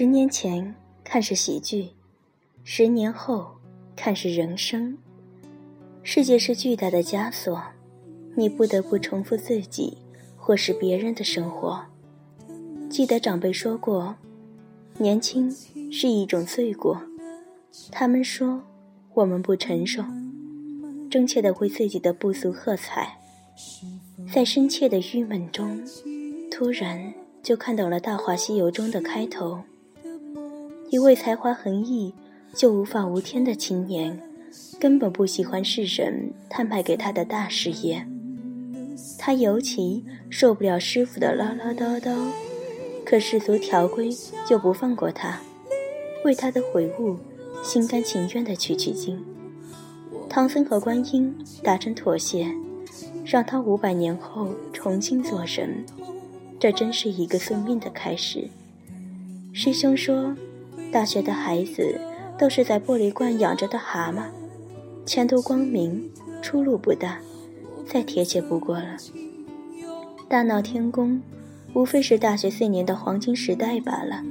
十年前看是喜剧，十年后看是人生。世界是巨大的枷锁，你不得不重复自己或是别人的生活。记得长辈说过，年轻是一种罪过。他们说我们不成熟，真切的为自己的不俗喝彩。在深切的郁闷中，突然就看到了《大话西游》中的开头。一位才华横溢就无法无天的青年，根本不喜欢世人摊派给他的大事业。他尤其受不了师傅的唠唠叨叨，可世俗条规就不放过他，为他的悔悟，心甘情愿地取取经。唐僧和观音达成妥协，让他五百年后重新做人。这真是一个宿命的开始。师兄说。大学的孩子都是在玻璃罐养着的蛤蟆，前途光明，出路不大，再贴切不过了。大闹天宫，无非是大学四年的黄金时代罢了。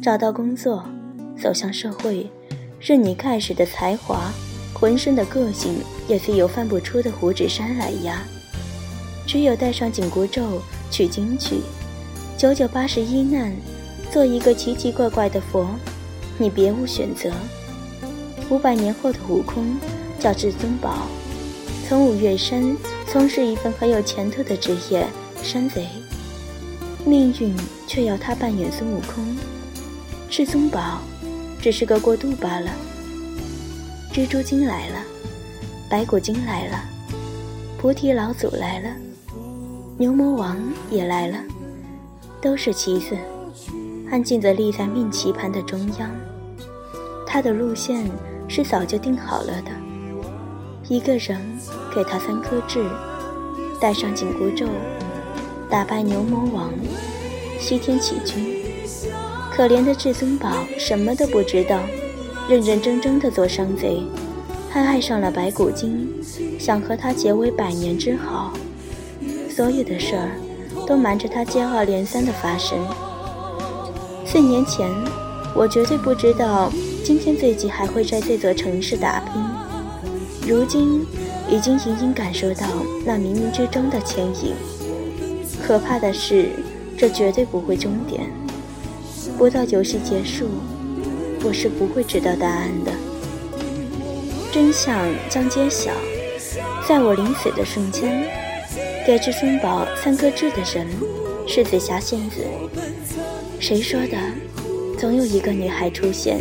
找到工作，走向社会，任你盖世的才华，浑身的个性，也自有翻不出的五指山来压。只有带上紧箍咒，取经去，九九八十一难。做一个奇奇怪怪的佛，你别无选择。五百年后的悟空叫至尊宝，从五岳山从事一份很有前途的职业——山贼。命运却要他扮演孙悟空，至尊宝只是个过渡罢了。蜘蛛精来了，白骨精来了，菩提老祖来了，牛魔王也来了，都是棋子。安静地立在命棋盘的中央，他的路线是早就定好了的。一个人给他三颗痣，戴上紧箍咒，打败牛魔王，西天取经。可怜的至尊宝什么都不知道，认认真真的做山贼，还爱上了白骨精，想和他结为百年之好。所有的事儿都瞒着他接二连三的发生。四年前，我绝对不知道今天自己还会在这座城市打拼。如今，已经隐隐感受到那冥冥之中的牵引。可怕的是，这绝对不会终点。不到游戏结束，我是不会知道答案的。真相将揭晓，在我临死的瞬间，给至尊宝三颗痣的人是紫霞仙子。谁说的？总有一个女孩出现，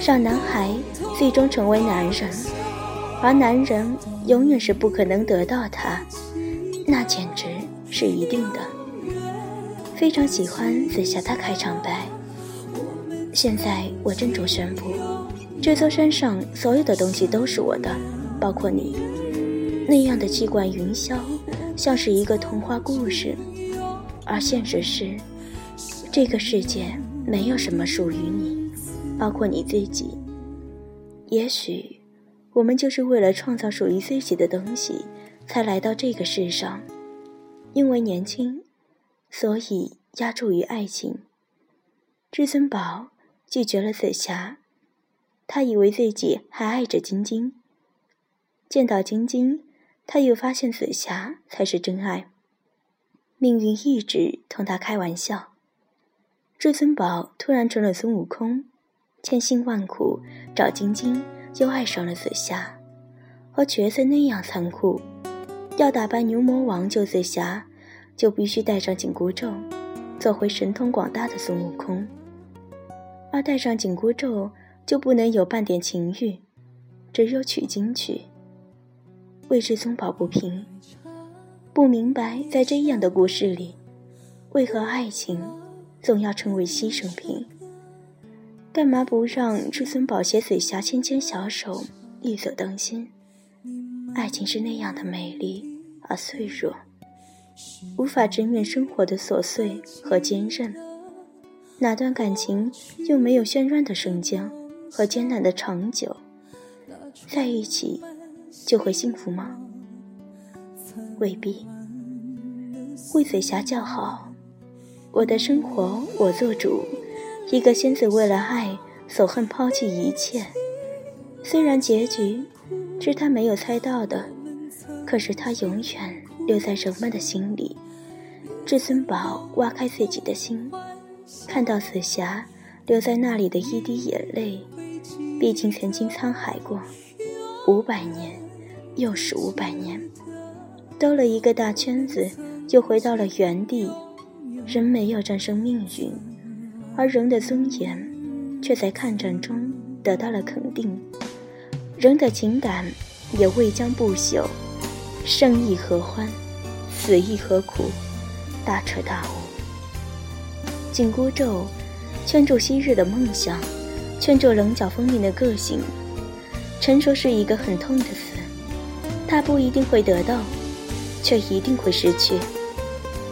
让男孩最终成为男人，而男人永远是不可能得到她，那简直是一定的。非常喜欢紫霞的开场白。现在我郑重宣布，这座山上所有的东西都是我的，包括你。那样的气贯云霄，像是一个童话故事，而现实是。这个世界没有什么属于你，包括你自己。也许，我们就是为了创造属于自己的东西，才来到这个世上。因为年轻，所以压注于爱情。至尊宝拒绝了紫霞，他以为自己还爱着晶晶。见到晶晶，他又发现紫霞才是真爱。命运一直同他开玩笑。至尊宝突然成了孙悟空，千辛万苦找晶晶，又爱上了紫霞，和角色那样残酷。要打败牛魔王救紫霞，就必须带上紧箍咒，做回神通广大的孙悟空。而带上紧箍咒，就不能有半点情欲，只有取经去。为至尊宝不平，不明白在这样的故事里，为何爱情？总要成为牺牲品，干嘛不让至尊宝携嘴霞牵牵小手，一走当先？爱情是那样的美丽而脆弱，无法直面生活的琐碎和坚韧。哪段感情又没有绚烂的瞬间和艰难的长久？在一起就会幸福吗？未必。为嘴霞叫好。我的生活我做主，一个仙子为了爱所恨抛弃一切。虽然结局是他没有猜到的，可是他永远留在人们的心里。至尊宝挖开自己的心，看到紫霞留在那里的一滴眼泪。毕竟曾经沧海过，五百年，又是五百年，兜了一个大圈子，又回到了原地。人没有战胜命运，而人的尊严，却在抗战中得到了肯定。人的情感也未将不朽。生亦何欢，死亦何苦？大彻大悟。紧箍咒，圈住昔日的梦想，圈住棱角分明的个性。成熟是一个很痛的词，它不一定会得到，却一定会失去。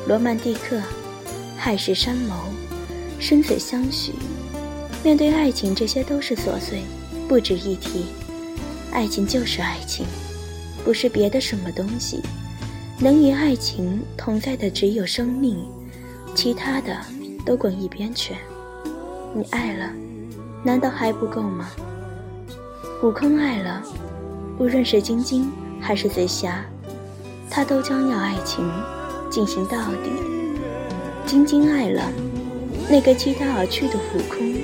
罗曼蒂克。海誓山盟，生死相许。面对爱情，这些都是琐碎，不值一提。爱情就是爱情，不是别的什么东西。能与爱情同在的只有生命，其他的都滚一边去。你爱了，难道还不够吗？悟空爱了，无论是晶晶还是紫霞，他都将要爱情进行到底。晶晶爱了那个弃他而去的悟空，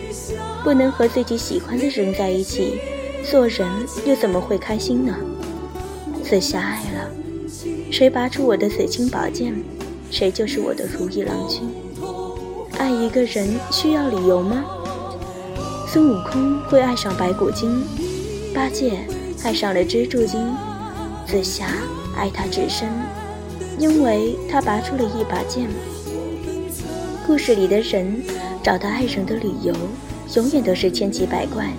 不能和自己喜欢的人在一起，做人又怎么会开心呢？紫霞爱了，谁拔出我的紫青宝剑，谁就是我的如意郎君。爱一个人需要理由吗？孙悟空会爱上白骨精，八戒爱上了蜘蛛精，紫霞爱他至深，因为他拔出了一把剑。故事里的人找到爱人的理由，永远都是千奇百怪。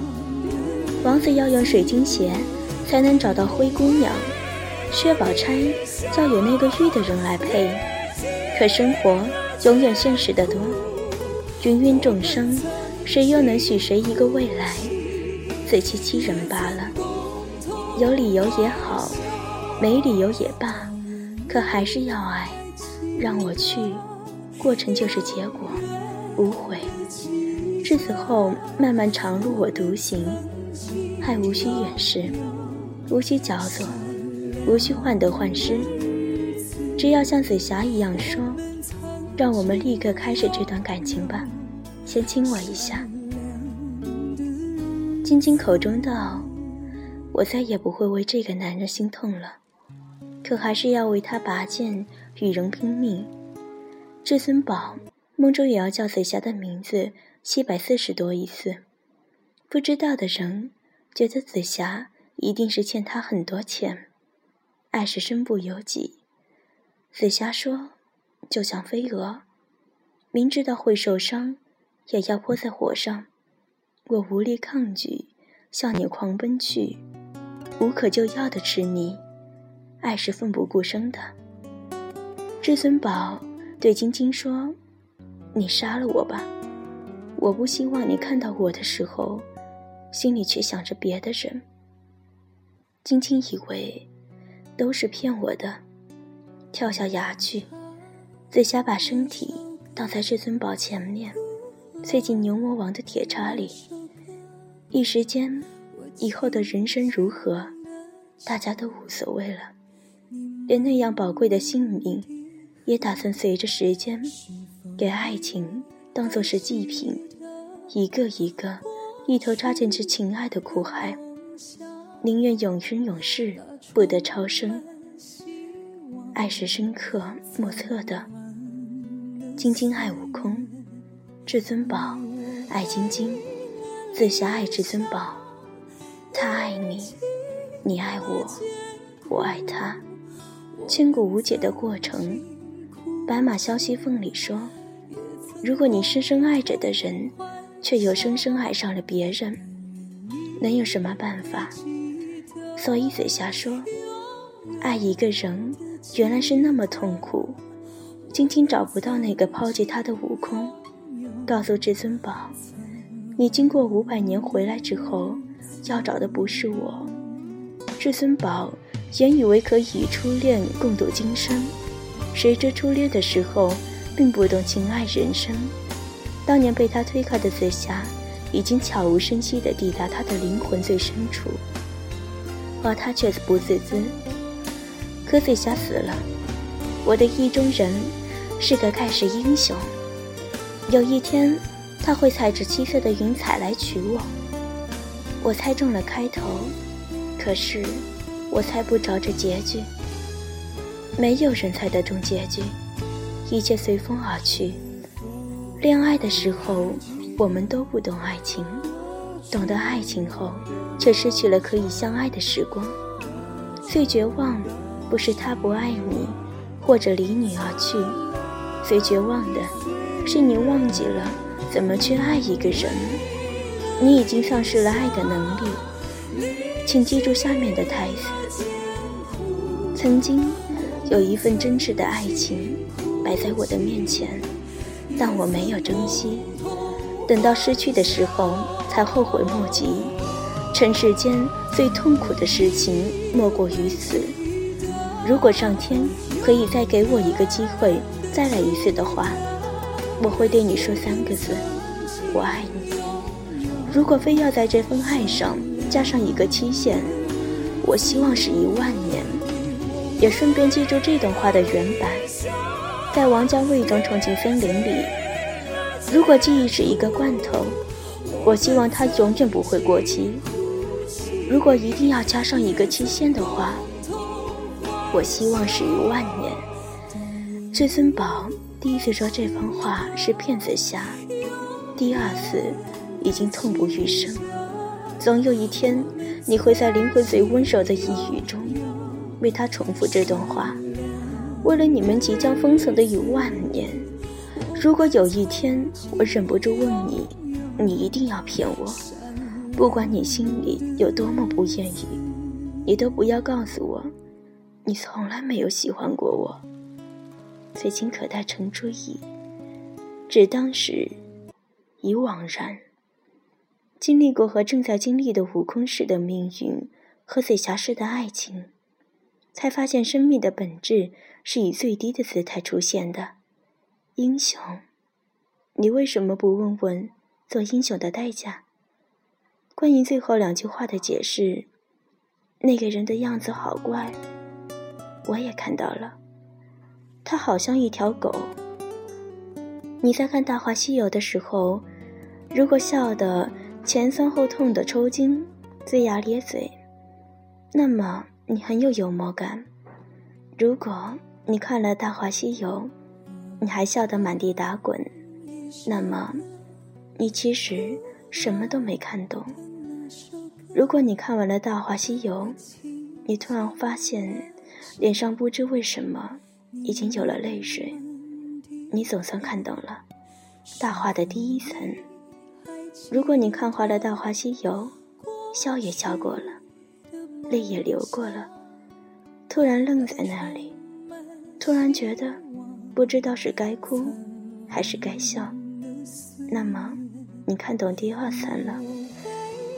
王子要用水晶鞋才能找到灰姑娘，薛宝钗要有那个玉的人来配。可生活永远现实的多，芸芸众生，谁又能许谁一个未来？自欺欺人罢了。有理由也好，没理由也罢，可还是要爱。让我去。过程就是结果，无悔。至此后，漫漫长路我独行，爱无需掩饰，无需矫作，无需患得患失。只要像紫霞一样说，让我们立刻开始这段感情吧。先亲我一下。晶晶口中道：“我再也不会为这个男人心痛了，可还是要为他拔剑，与人拼命。”至尊宝梦中也要叫紫霞的名字七百四十多一次。不知道的人觉得紫霞一定是欠他很多钱。爱是身不由己。紫霞说：“就像飞蛾，明知道会受伤，也要扑在火上。我无力抗拒，向你狂奔去，无可救药的痴迷。爱是奋不顾身的。”至尊宝。对晶晶说：“你杀了我吧，我不希望你看到我的时候，心里却想着别的人。”晶晶以为都是骗我的，跳下崖去。紫霞把身体挡在至尊宝前面，塞进牛魔王的铁叉里。一时间，以后的人生如何，大家都无所谓了，连那样宝贵的性命。也打算随着时间，给爱情当做是祭品，一个一个一头扎进这情爱的苦海，宁愿永生永世不得超生。爱是深刻莫测的，晶晶爱悟空，至尊宝爱晶晶，紫霞爱至尊宝，他爱你，你爱我，我爱他，千古无解的过程。白马消息缝里说：“如果你深深爱着的人，却又深深爱上了别人，能有什么办法？”所以嘴下说：“爱一个人原来是那么痛苦。”晶晶找不到那个抛弃她的悟空，告诉至尊宝：“你经过五百年回来之后，要找的不是我。”至尊宝原以为可以与初恋共度今生。谁知初恋的时候，并不懂情爱人生，当年被他推开的紫霞，已经悄无声息地抵达他的灵魂最深处，而他却不自知。可紫霞死了，我的意中人是个盖世英雄。有一天，他会踩着七色的云彩来娶我。我猜中了开头，可是我猜不着这结局。没有人猜得中结局，一切随风而去。恋爱的时候，我们都不懂爱情；懂得爱情后，却失去了可以相爱的时光。最绝望，不是他不爱你，或者离你而去，最绝望的。是你忘记了怎么去爱一个人，你已经丧失了爱的能力。请记住下面的台词：曾经有一份真挚的爱情摆在我的面前，但我没有珍惜，等到失去的时候才后悔莫及。尘世间最痛苦的事情莫过于此。如果上天可以再给我一个机会，再来一次的话。我会对你说三个字：我爱你。如果非要在这份爱上加上一个期限，我希望是一万年。也顺便记住这段话的原版，在王家卫中《重庆森林》里。如果记忆是一个罐头，我希望它永远不会过期。如果一定要加上一个期限的话，我希望是一万年。至尊宝。第一次说这番话是骗子侠，第二次已经痛不欲生。总有一天，你会在灵魂最温柔的呓语中，为他重复这段话。为了你们即将封存的一万年，如果有一天我忍不住问你，你一定要骗我，不管你心里有多么不愿意，你都不要告诉我，你从来没有喜欢过我。此情可待成追忆，只当时已惘然。经历过和正在经历的悟空式的命运和紫霞式的爱情，才发现生命的本质是以最低的姿态出现的。英雄，你为什么不问问做英雄的代价？关于最后两句话的解释，那个人的样子好怪，我也看到了。他好像一条狗。你在看《大话西游》的时候，如果笑得前酸后痛的抽筋、龇牙咧嘴，那么你很有幽默感；如果你看了《大话西游》，你还笑得满地打滚，那么你其实什么都没看懂。如果你看完了《大话西游》，你突然发现脸上不知为什么。已经有了泪水，你总算看懂了大话的第一层。如果你看坏了《大话西游》，笑也笑过了，泪也流过了，突然愣在那里，突然觉得不知道是该哭还是该笑，那么你看懂第二层了。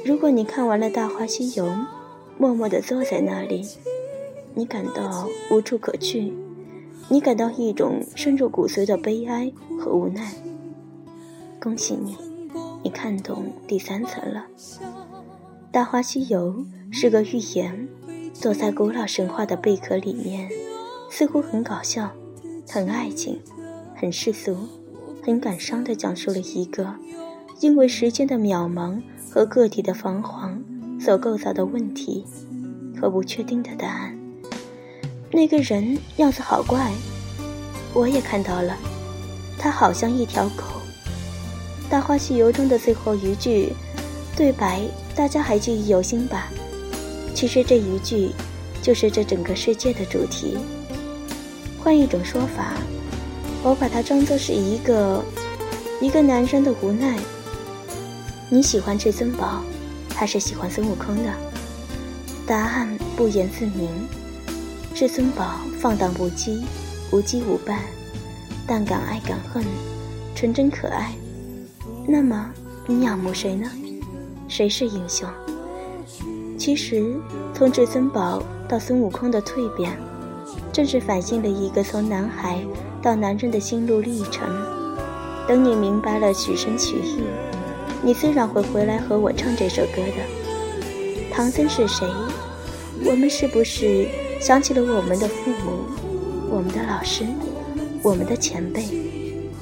如果你看完了《大话西游》，默默地坐在那里，你感到无处可去。你感到一种深入骨髓的悲哀和无奈。恭喜你，你看懂第三层了。《大话西游》是个寓言，躲在古老神话的贝壳里面，似乎很搞笑，很爱情，很世俗，很感伤地讲述了一个因为时间的渺茫和个体的彷徨所构造的问题和不确定的答案。那个人样子好怪，我也看到了，他好像一条狗。《大话西游》中的最后一句对白，大家还记忆犹新吧？其实这一句就是这整个世界的主题。换一种说法，我把它装作是一个一个男生的无奈。你喜欢至尊宝，还是喜欢孙悟空的？答案不言自明。至尊宝放荡不羁，无羁无伴，但敢爱敢恨，纯真可爱。那么你仰慕谁呢？谁是英雄？其实，从至尊宝到孙悟空的蜕变，正是反映了一个从男孩到男人的心路历程。等你明白了曲声曲意，你自然会回来和我唱这首歌的。唐僧是谁？我们是不是想起了我们的父母、我们的老师、我们的前辈？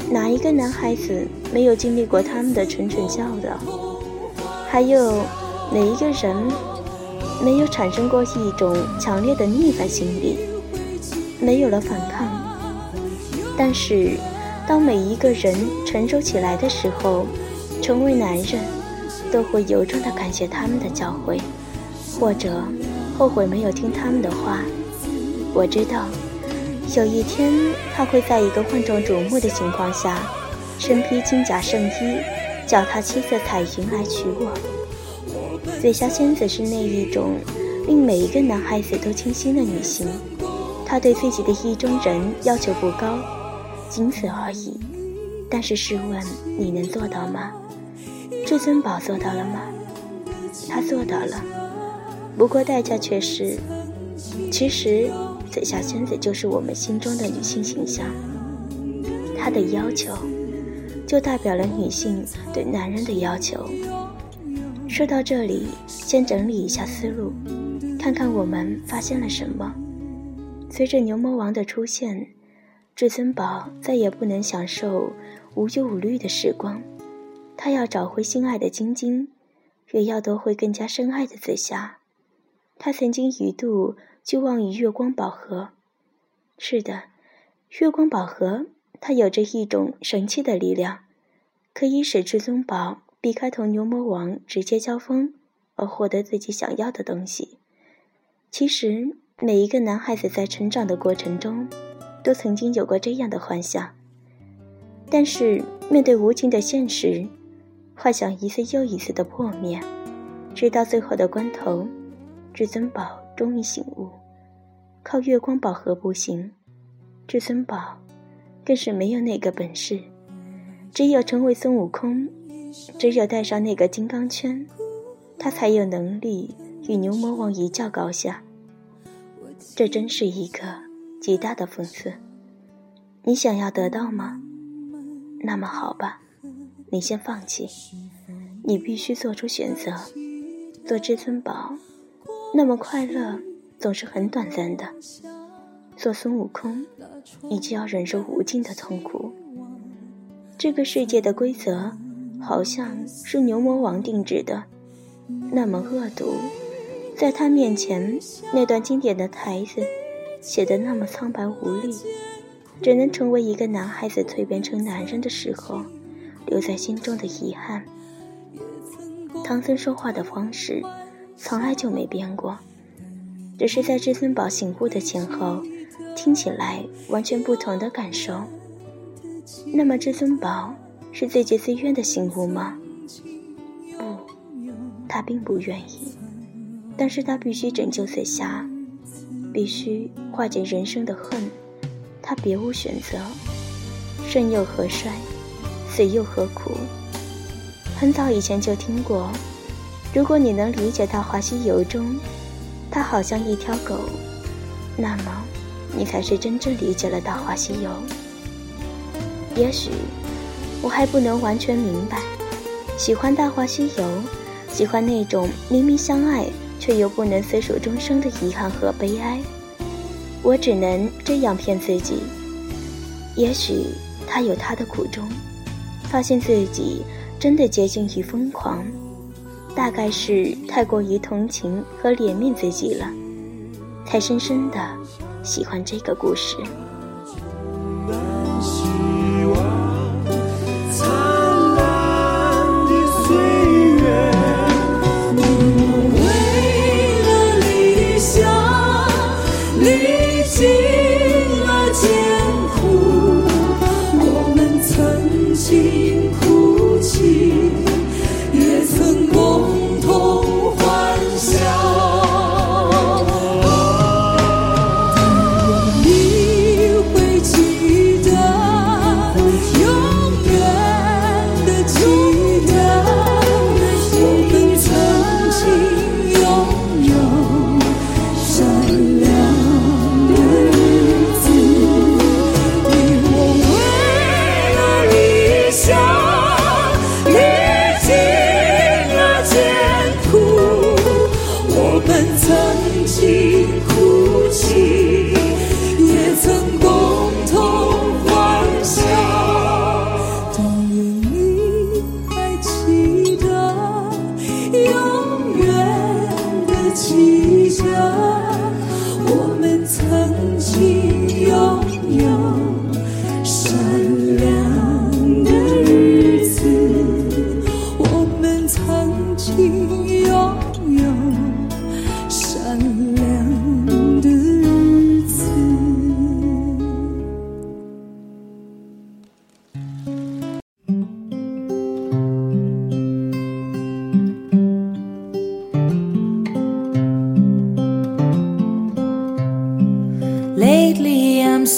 哪一个男孩子没有经历过他们的谆谆教导？还有哪一个人没有产生过一种强烈的逆反心理？没有了反抗，但是当每一个人成熟起来的时候，成为男人，都会由衷的感谢他们的教诲，或者后悔没有听他们的话。我知道，有一天他会在一个万众瞩目的情况下，身披金甲圣衣，脚踏七色彩云来娶我。紫霞仙子是那一种令每一个男孩子都倾心的女性。她对自己的意中人要求不高，仅此而已。但是试问，你能做到吗？至尊宝做到了吗？他做到了，不过代价却是……其实，紫霞仙子就是我们心中的女性形象。她的要求，就代表了女性对男人的要求。说到这里，先整理一下思路，看看我们发现了什么。随着牛魔王的出现，至尊宝再也不能享受无忧无虑的时光。他要找回心爱的晶晶，也要夺回更加深爱的紫霞。他曾经一度就望于月光宝盒。是的，月光宝盒，它有着一种神奇的力量，可以使至尊宝避开同牛魔王直接交锋，而获得自己想要的东西。其实。每一个男孩子在成长的过程中，都曾经有过这样的幻想。但是面对无情的现实，幻想一次又一次的破灭，直到最后的关头，至尊宝终于醒悟：靠月光宝盒不行，至尊宝更是没有那个本事。只有成为孙悟空，只有带上那个金刚圈，他才有能力与牛魔王一较高下。这真是一个极大的讽刺。你想要得到吗？那么好吧，你先放弃。你必须做出选择。做至尊宝，那么快乐总是很短暂的；做孙悟空，你就要忍受无尽的痛苦。这个世界的规则好像是牛魔王定制的，那么恶毒。在他面前，那段经典的台词写得那么苍白无力，只能成为一个男孩子蜕变成男人的时候留在心中的遗憾。唐僧说话的方式从来就没变过，只是在至尊宝醒悟的前后，听起来完全不同的感受。那么，至尊宝是自己自愿的醒悟吗？不，他并不愿意。但是他必须拯救紫霞，必须化解人生的恨，他别无选择。生又何衰，死又何苦？很早以前就听过，如果你能理解《大话西游》中，他好像一条狗，那么你才是真正理解了《大话西游》。也许我还不能完全明白，喜欢《大话西游》，喜欢那种明明相爱。却又不能厮守终生的遗憾和悲哀，我只能这样骗自己。也许他有他的苦衷，发现自己真的接近于疯狂，大概是太过于同情和怜悯自己了，才深深的喜欢这个故事。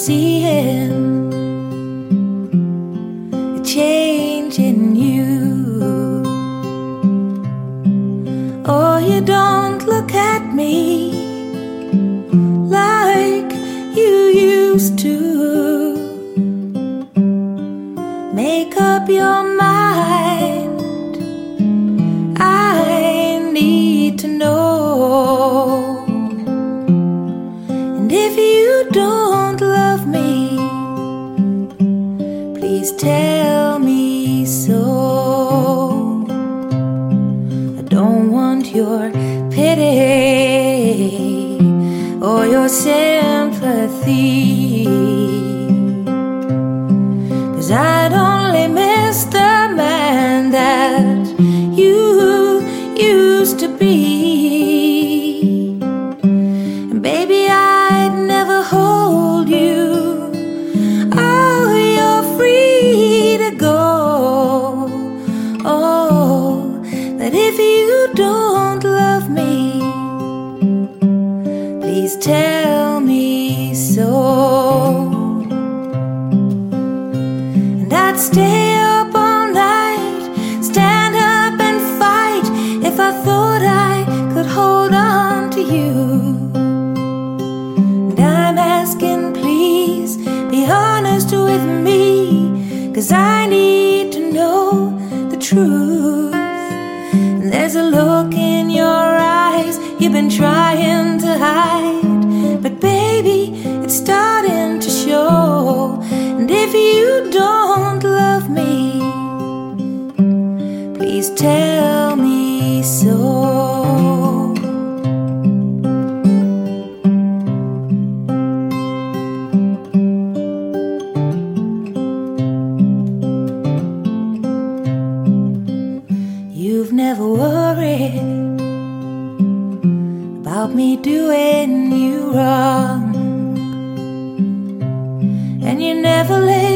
see him. don't want your pity or your sympathy. Cause I don't Cause about me doing you wrong. And you never let